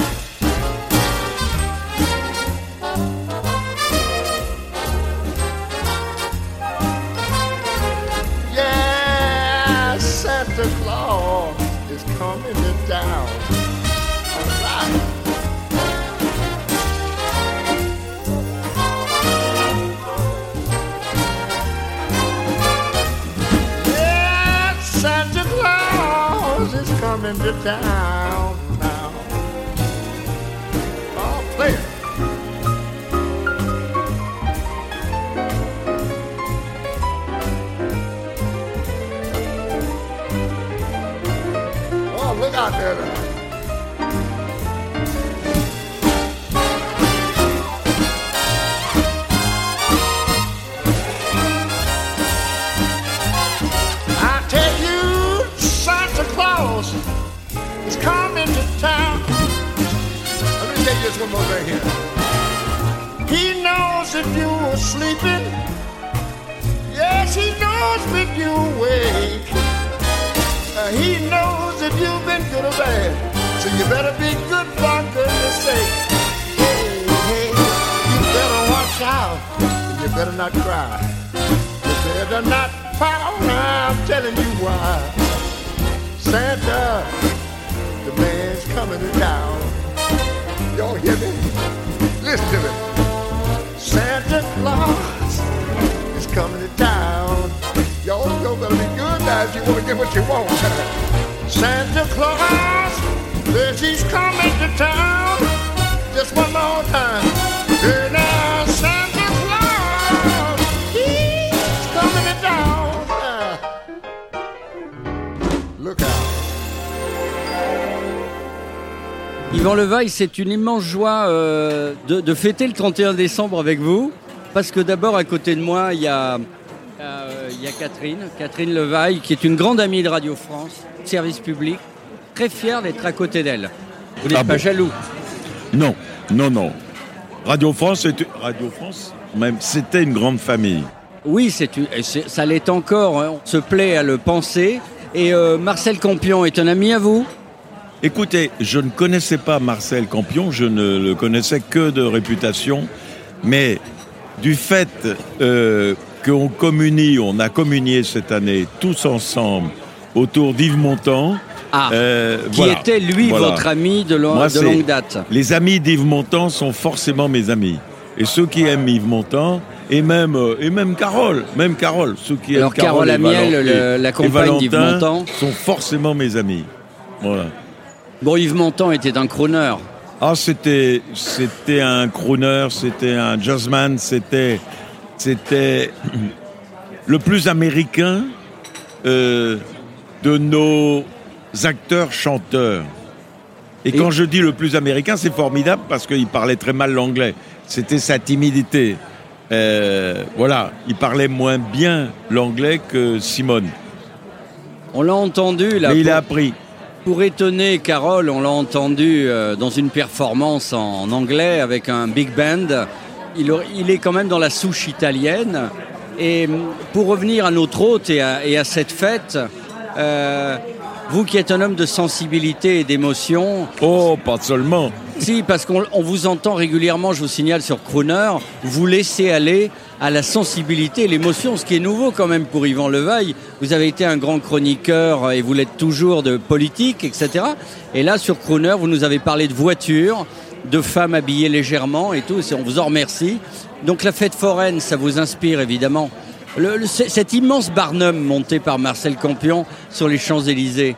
Yeah, Santa Claus is coming to town. Yeah, Santa Claus is coming to town C'est une immense joie euh, de, de fêter le 31 décembre avec vous. Parce que d'abord, à côté de moi, il y a, euh, il y a Catherine, Catherine Levaille, qui est une grande amie de Radio France, service public, très fière d'être à côté d'elle. Vous n'êtes Ah pas bon jaloux Non, non, non. Radio France, est- Radio France, même, c'était une grande famille. Oui, c'est une- ça l'est encore, hein, on se plaît à le penser. Et euh, Marcel Campion est un ami à vous Écoutez, je ne connaissais pas Marcel Campion, je ne le connaissais que de réputation, mais du fait euh, qu'on communie, on a communié cette année tous ensemble autour d'Yves Montand. euh, qui voilà, était lui voilà. votre ami de, Moi, longue date. Les amis d'Yves Montand sont forcément mes amis. Et ceux qui aiment Yves Montand, et même, euh, et même Carole, même Carole, ceux qui Alors, aiment Carole Carole et Amiel, Valentin- le- la et compagne d'Yves Montand. sont forcément mes amis. Voilà. Bon, Yves Montand était un crooner. Ah, c'était, c'était un crooner, c'était un jazzman, c'était, c'était le plus américain euh, de nos acteurs-chanteurs. Et, quand je dis le plus américain, c'est formidable parce qu'il parlait très mal l'anglais. C'était sa timidité. Euh, voilà, il parlait moins bien l'anglais que Simone. On l'a entendu là. Mais il a appris. Pour étonner Carole, on l'a entendu euh, dans une performance en, anglais avec un big band. Il, est quand même dans la souche italienne. Et hum, pour revenir à notre hôte et à, et à cette fête, euh, vous qui êtes un homme de sensibilité et d'émotion. Oh, pas seulement. Si, parce qu'on on vous entend régulièrement, je vous signale sur Crooner, vous laissez aller à la sensibilité l'émotion, ce qui est nouveau quand même pour Yvan Levaille. Vous avez été un grand chroniqueur et vous l'êtes toujours de politique, etc. Et là, sur Crooner, vous nous avez parlé de voitures, de femmes habillées légèrement et tout, on vous en remercie. Donc la fête foraine, ça vous inspire évidemment. Cet immense Barnum monté par Marcel Campion sur les Champs-Élysées,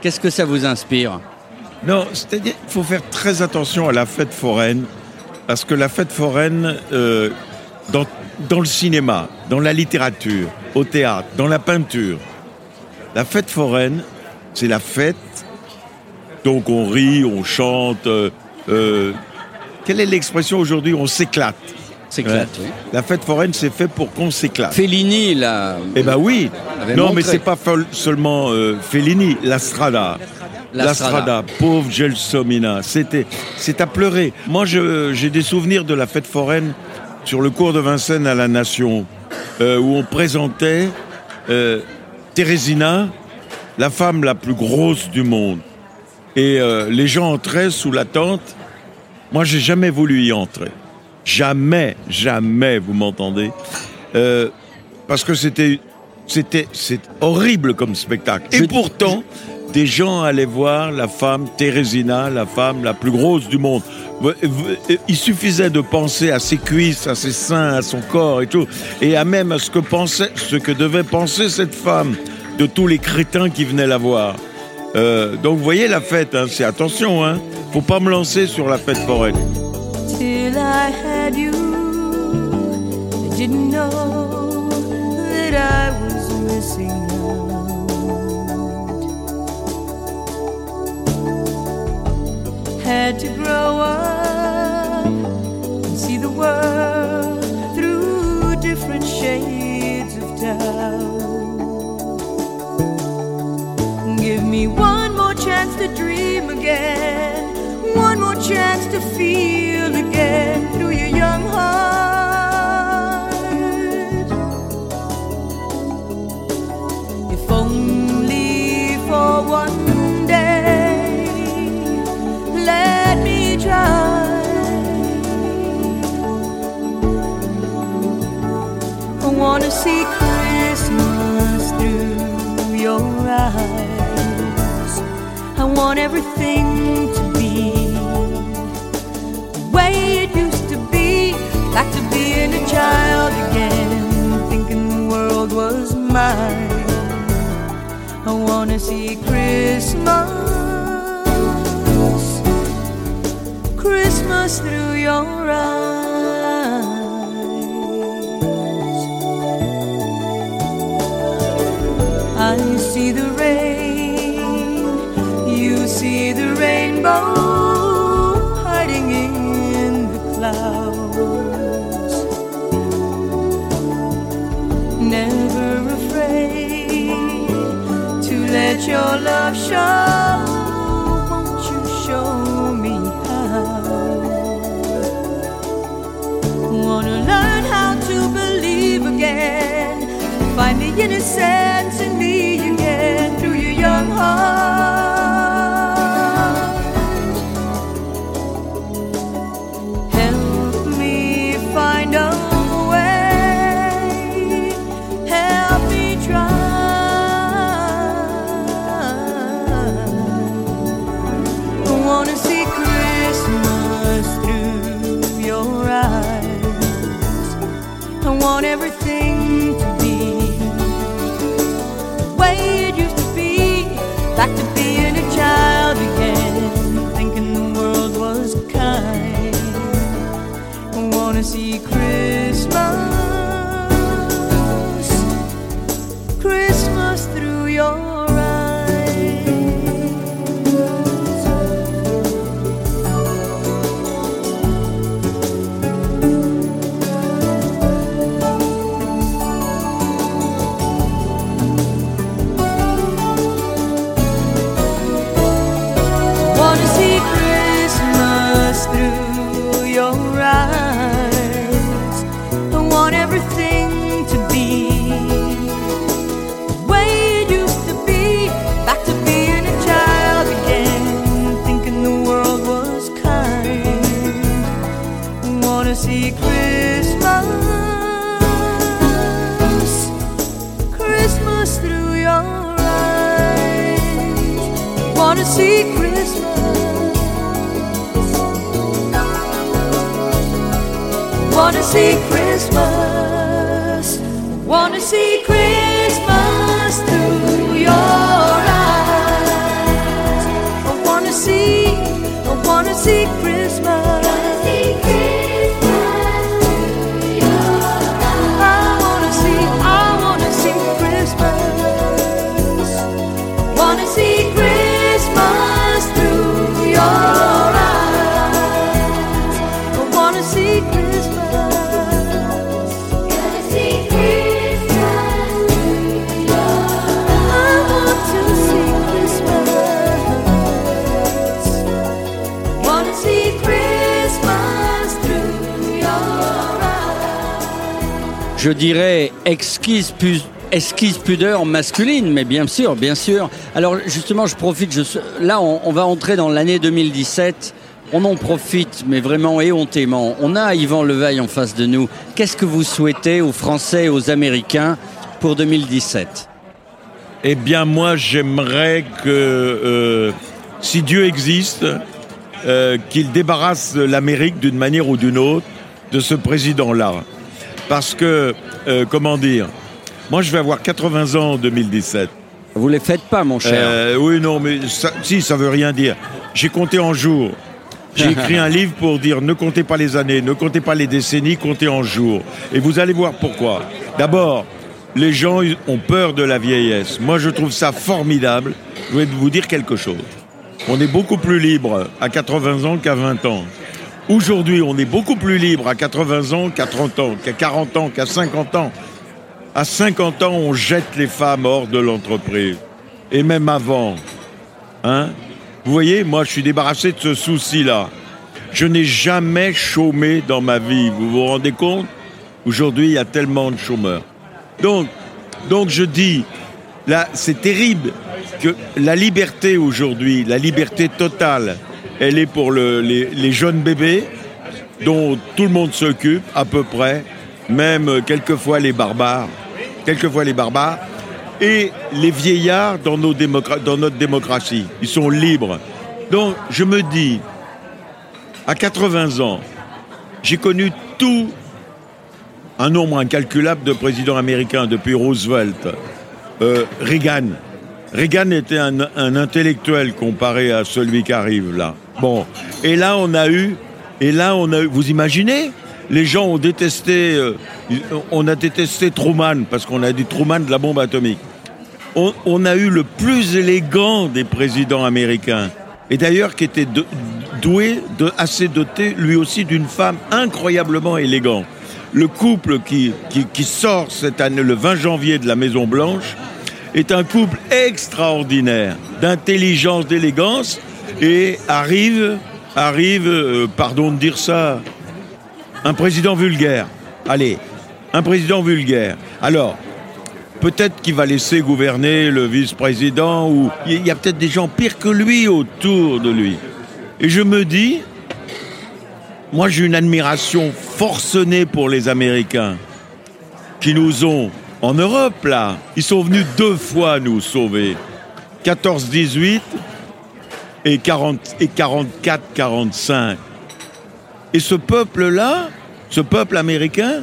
qu'est-ce que ça vous inspire? Non, c'est-à-dire qu'il faut faire très attention à la fête foraine, parce que la fête foraine, euh, dans, dans le cinéma, dans la littérature, au théâtre, dans la peinture, la fête foraine, c'est la fête, donc on rit, on chante, euh, euh, quelle est l'expression aujourd'hui? On s'éclate. S'éclate, Ouais. oui. La fête foraine, c'est fait pour qu'on s'éclate. Fellini, là. Eh ben oui. Non, montré. mais c'est pas seulement euh, Fellini, la Strada. La La Strada. Strada, pauvre Gelsomina, c'était, c'est à pleurer. Moi, je- j'ai des souvenirs de la fête foraine sur le cours de Vincennes à la Nation, euh, où on présentait euh, Thérésina, la femme la plus grosse du monde. Et euh, les gens entraient sous la tente. Moi, j'ai jamais voulu y entrer. Jamais, jamais, vous m'entendez Euh, Parce que c'était, c'était, c'est horrible comme spectacle. Et pourtant, des gens allaient voir la femme Thérésina, la femme la plus grosse du monde. Vous- Il suffisait de penser à ses cuisses, à ses seins, à son corps et tout, et à même à ce que pensait, ce que devait penser cette femme de tous les crétins qui venaient la voir. Euh, donc vous voyez la fête, hein, c'est attention, hein, faut pas me lancer sur la fête foraine. You, didn't know that I was missing out. Had to grow up and see the world through different shades of doubt. Give me one more chance to dream again, one more chance to feel again see Christmas through your eyes. I want everything to be the way it used to be, back to being a child again, thinking the world was mine. I wanna see Christmas, Christmas through your eyes. See the rain, you see the rainbow hiding in the clouds. Never afraid to let your love show. Won't you show me how? Wanna learn how to believe again. Find the innocence Wanna see je dirais, exquise, pudeur masculine, mais bien sûr, bien sûr. Alors justement, je profite, là on, on va entrer dans l'année 2017. On en profite, mais vraiment éhontément. On a Yvan Levaille en face de nous. Qu'est-ce que vous souhaitez aux Français et aux Américains pour 2017 Eh bien, moi, j'aimerais que, euh, si Dieu existe, euh, qu'il débarrasse l'Amérique d'une manière ou d'une autre de ce président-là. Parce que, euh, comment dire, moi, je vais avoir 80 ans en 2017. Vous les faites pas, mon cher. Euh, oui, non, mais ça, si, ça veut rien dire. J'ai compté en jours. J'ai écrit un livre pour dire ne comptez pas les années, ne comptez pas les décennies, comptez en jours. Et vous allez voir pourquoi. D'abord, les gens ont peur de la vieillesse. Moi, je trouve ça formidable. Je vais vous dire quelque chose. On est beaucoup plus libre à 80 ans qu'à 20 ans. Aujourd'hui, on est beaucoup plus libre à 80 ans qu'à 30 ans, qu'à 40 ans, qu'à 50 ans. À 50 ans, on jette les femmes hors de l'entreprise. Et même avant. Hein Vous voyez, moi, je suis débarrassé de ce souci-là. Je n'ai jamais chômé dans ma vie. Vous vous rendez compte? Aujourd'hui, il y a tellement de chômeurs. Donc, donc je dis, là, c'est terrible que la liberté aujourd'hui, la liberté totale, elle est pour le- les, jeunes bébés, dont tout le monde s'occupe à peu près, même euh, quelquefois les barbares, quelquefois les barbares, et les vieillards dans, notre démocratie. Ils sont libres. Donc je me dis, à 80 ans, j'ai connu tout un nombre incalculable de présidents américains depuis Roosevelt, euh, Reagan. Reagan était un intellectuel comparé à celui qui arrive là. Bon, et là on a eu, et là on a eu, vous imaginez? Les gens ont détesté, euh, on a détesté Truman parce qu'on a dit Truman de la bombe atomique. On, a eu le plus élégant des présidents américains, et d'ailleurs qui était doué, assez doté lui aussi d'une femme incroyablement élégante. Le couple qui, qui, qui sort cette année, le 20 janvier de la Maison Blanche, est un couple extraordinaire, d'intelligence, d'élégance, et arrive, arrive, euh, pardon de dire ça, un président vulgaire. Allez, un président vulgaire. Alors, peut-être qu'il va laisser gouverner le vice-président, ou il y a peut-être des gens pires que lui autour de lui. Et je me dis, moi j'ai une admiration forcenée pour les Américains qui nous ont, en Europe là, ils sont venus deux fois nous sauver. 14-18 et, 40 et 44-45. Et ce peuple-là, ce peuple américain,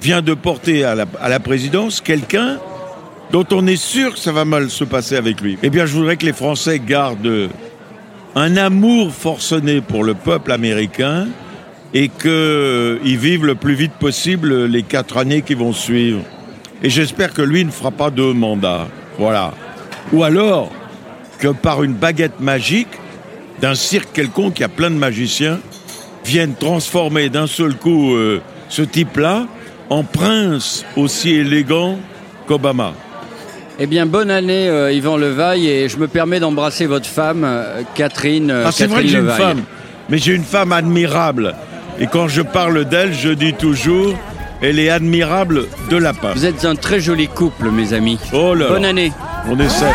vient de porter à la, à la présidence quelqu'un dont on est sûr que ça va mal se passer avec lui. Eh bien, je voudrais que les Français gardent un amour forcené pour le peuple américain et qu'ils vivent le plus vite possible les quatre années qui vont suivre. Et j'espère que lui ne fera pas deux mandats. Voilà. Ou alors que par une baguette magique d'un cirque quelconque, il y a plein de magiciens, viennent transformer d'un seul coup euh, ce type-là en prince aussi élégant qu'Obama. Eh bien, bonne année, euh, Yvan Levaille, et je me permets d'embrasser votre femme, euh, Catherine. euh, Ah, c'est vrai que j'ai une femme, mais j'ai une femme admirable. Et quand je parle d'elle, je dis toujours, elle est admirable de la part. Vous êtes un très joli couple, mes amis. Oh là Bonne là. année. On essaie.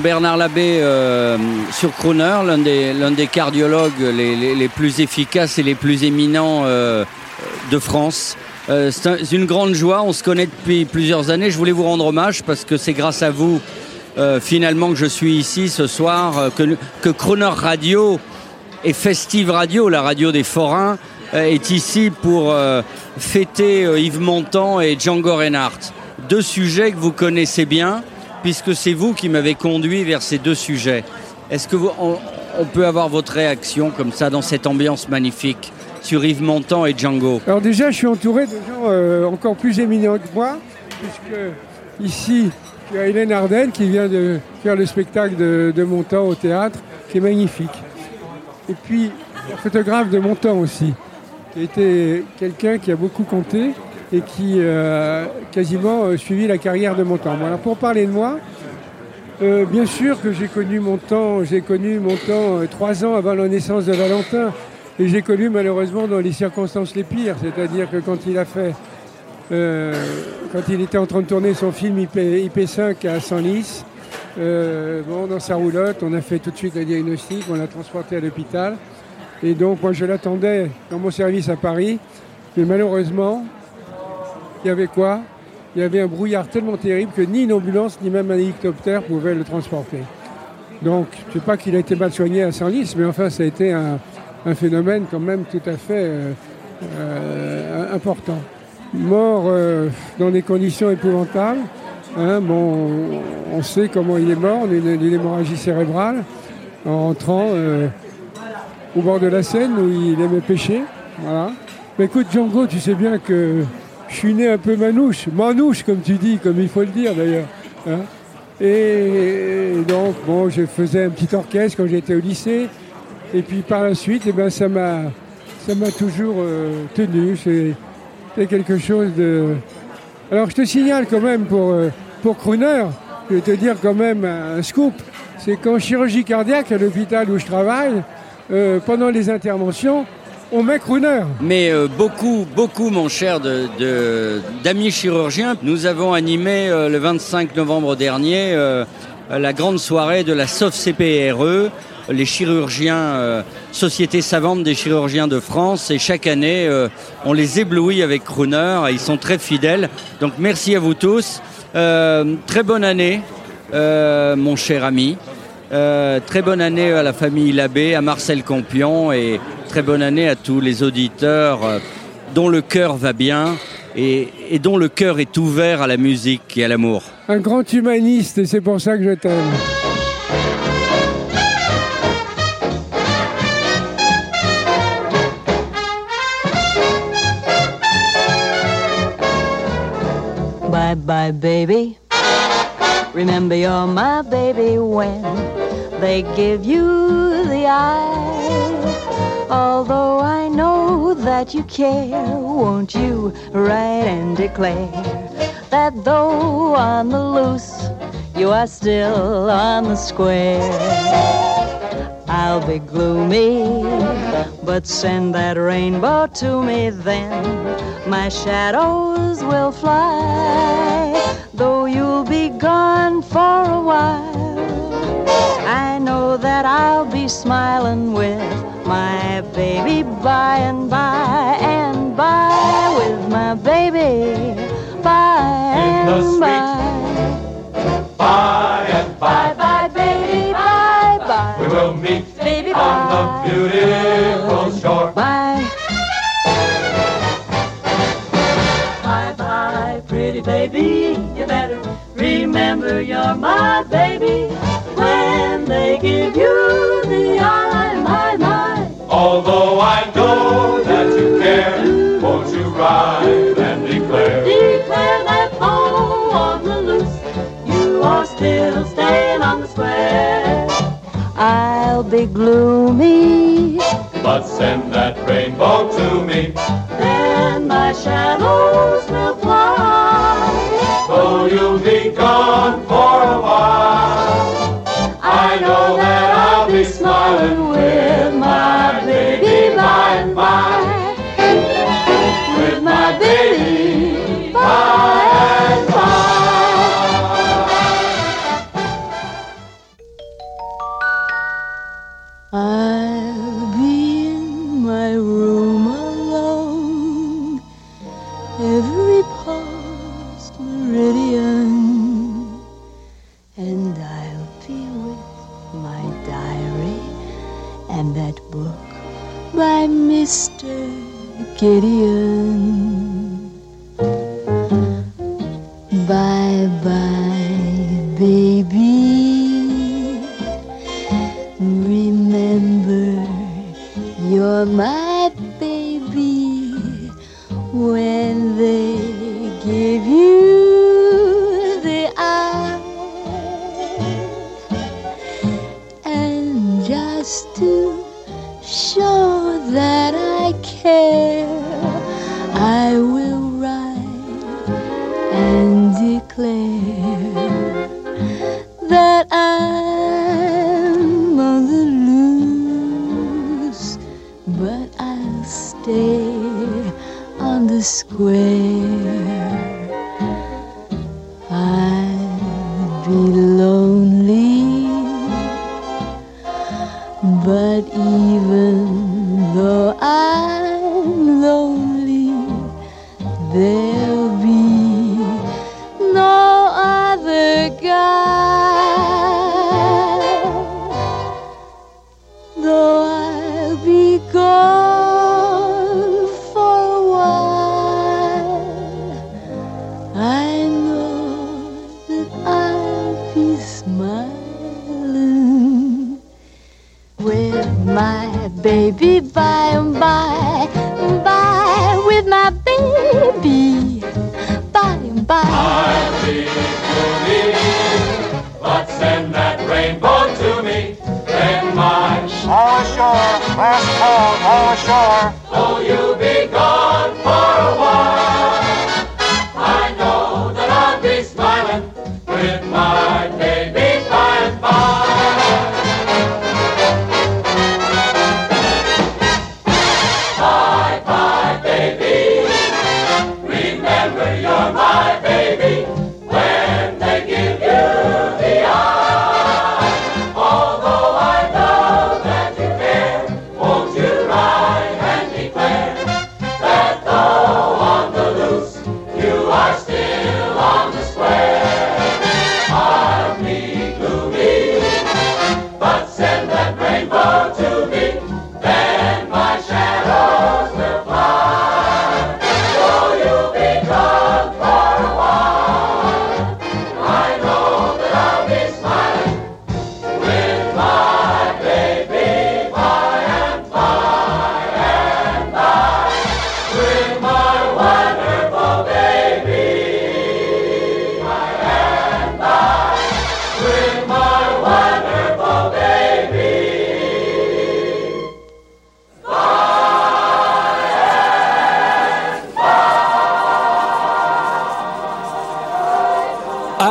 Bernard Labbé euh, sur Croner, l'un des, cardiologues les, plus efficaces et les plus éminents euh, de France. Euh, c'est un- c'est une grande joie, on se connaît depuis plusieurs années. Je voulais vous rendre hommage parce que c'est grâce à vous, finalement, que je suis ici ce soir, que, que Radio et Festive Radio, la radio des forains, est ici pour fêter Yves Montand et Django Reinhardt. Deux sujets que vous connaissez bien, puisque c'est vous qui m'avez conduit vers ces deux sujets. Est-ce que vous, on, peut avoir votre réaction comme ça dans cette ambiance magnifique sur Yves Montand et Django? Alors déjà, je suis entouré de gens euh, encore plus éminents que moi, puisque ici, il y a Hélène Ardenne qui vient de faire le spectacle de, de Montand au théâtre, qui est magnifique. Et puis, un photographe de Montand aussi, qui a été quelqu'un qui a beaucoup compté et qui euh, quasiment euh, suivi la carrière de. Bon, alors pour parler de moi, euh, bien sûr que j'ai connu Montand, j'ai connu Montand euh, trois ans avant la naissance de Valentin. Et j'ai connu malheureusement dans les circonstances les pires, c'est-à-dire que quand il a fait, quand il était en train de tourner son film IP, IP5 à Senlis, bon, dans sa roulotte, on a fait tout de suite le diagnostic, on l'a transporté à l'hôpital. Et donc moi je l'attendais dans mon service à Paris, mais malheureusement, il y avait quoi? Il y avait un brouillard tellement terrible que ni une ambulance ni même un hélicoptère pouvait le transporter. Donc, je ne sais pas qu'il a été mal soigné à Senlis, mais enfin, ça a été un, phénomène quand même tout à fait euh, euh, important. Mort euh, dans des conditions épouvantables. hein, bon, on sait comment il est mort, d'une hémorragie cérébrale, en rentrant au bord de la Seine où il aimait pêcher. Voilà. Mais écoute, Django, tu sais bien que je suis né un peu manouche, manouche comme tu dis, comme il faut le dire d'ailleurs. hein. Et donc, bon, je faisais un petit orchestre quand j'étais au lycée. Et puis par la suite, eh ben, ça m'a ça m'a toujours euh, tenu. C'est quelque chose de. Alors je te signale quand même pour, euh, pour je vais te dire quand même un scoop. C'est qu'en chirurgie cardiaque à l'hôpital où je travaille, euh, pendant les interventions, on met Crooner. Mais euh, beaucoup, beaucoup, mon cher, de- de- d'amis chirurgiens. Nous avons animé euh, le 25 novembre dernier euh, la grande soirée de la SOF-CPRE, les chirurgiens, Société savante des chirurgiens de France. Et chaque année, on les éblouit avec Crooner. et Ils sont très fidèles. Donc merci à vous tous. Très bonne année, mon cher ami. Très bonne année à la famille Labbé, à Marcel Campion et très bonne année à tous les auditeurs euh, dont le cœur va bien et, et dont le cœur est ouvert à la musique et à l'amour. Un grand humaniste, et c'est pour ça que je t'aime. Bye bye, baby. Remember, you're my baby when they give you the eye. Although I know that you care, won't you write and declare that though on the loose, you are still on the square? I'll be gloomy, but send that rainbow to me then. My shadows will fly, though you'll be gone for a while. I know that I'll be smiling with my baby by and by and by with my baby by In the and street. by. By and Bye bye, baby, bye bye. we will meet Baby, on the beautiful shore. Bye. Bye bye, pretty baby. You better remember you're my baby. When they give you still staying on the square. I'll be gloomy, But send that rainbow to me, then my shadows will fly. though you'll be gone for a while. I know that I'll be smiling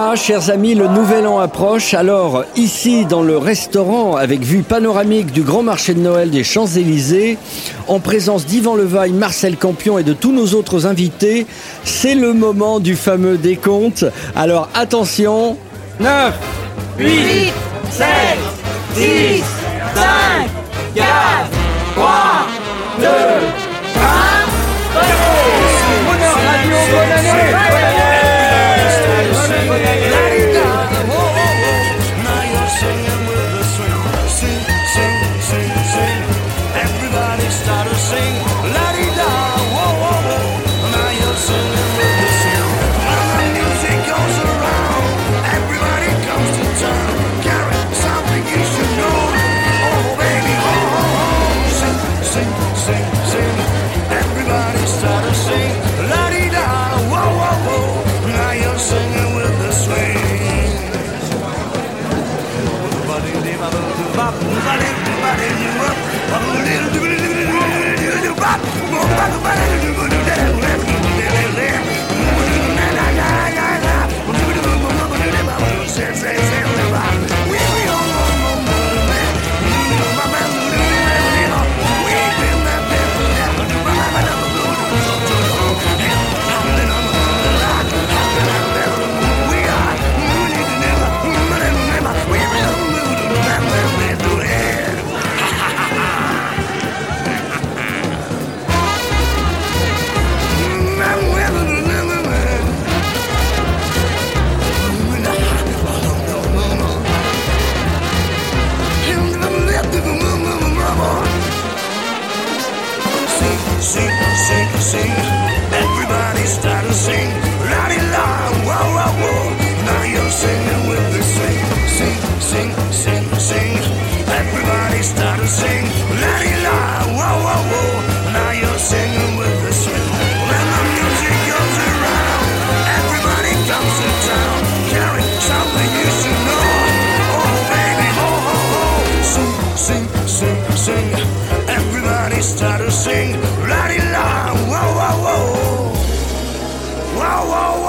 Ah, chers amis, le nouvel an approche. Alors, ici, dans le restaurant, avec vue panoramique du grand marché de Noël des Champs-Élysées, en présence d'Yvan Levaille, Marcel Campion et de tous nos autres invités, c'est le moment du fameux décompte. Alors, attention. 9, 8, 7, 6, 5, you're singing with the sing, sing, sing, sing, sing. Everybody start to sing, la di la, whoa, whoa, whoa. Now you're singing with the swing. When the music goes around, everybody comes to town, carrying something you should know. Oh baby, ho, ho, ho. Sing, sing, sing, sing. Everybody start to sing, la di la, whoa, whoa, whoa, whoa, whoa. whoa.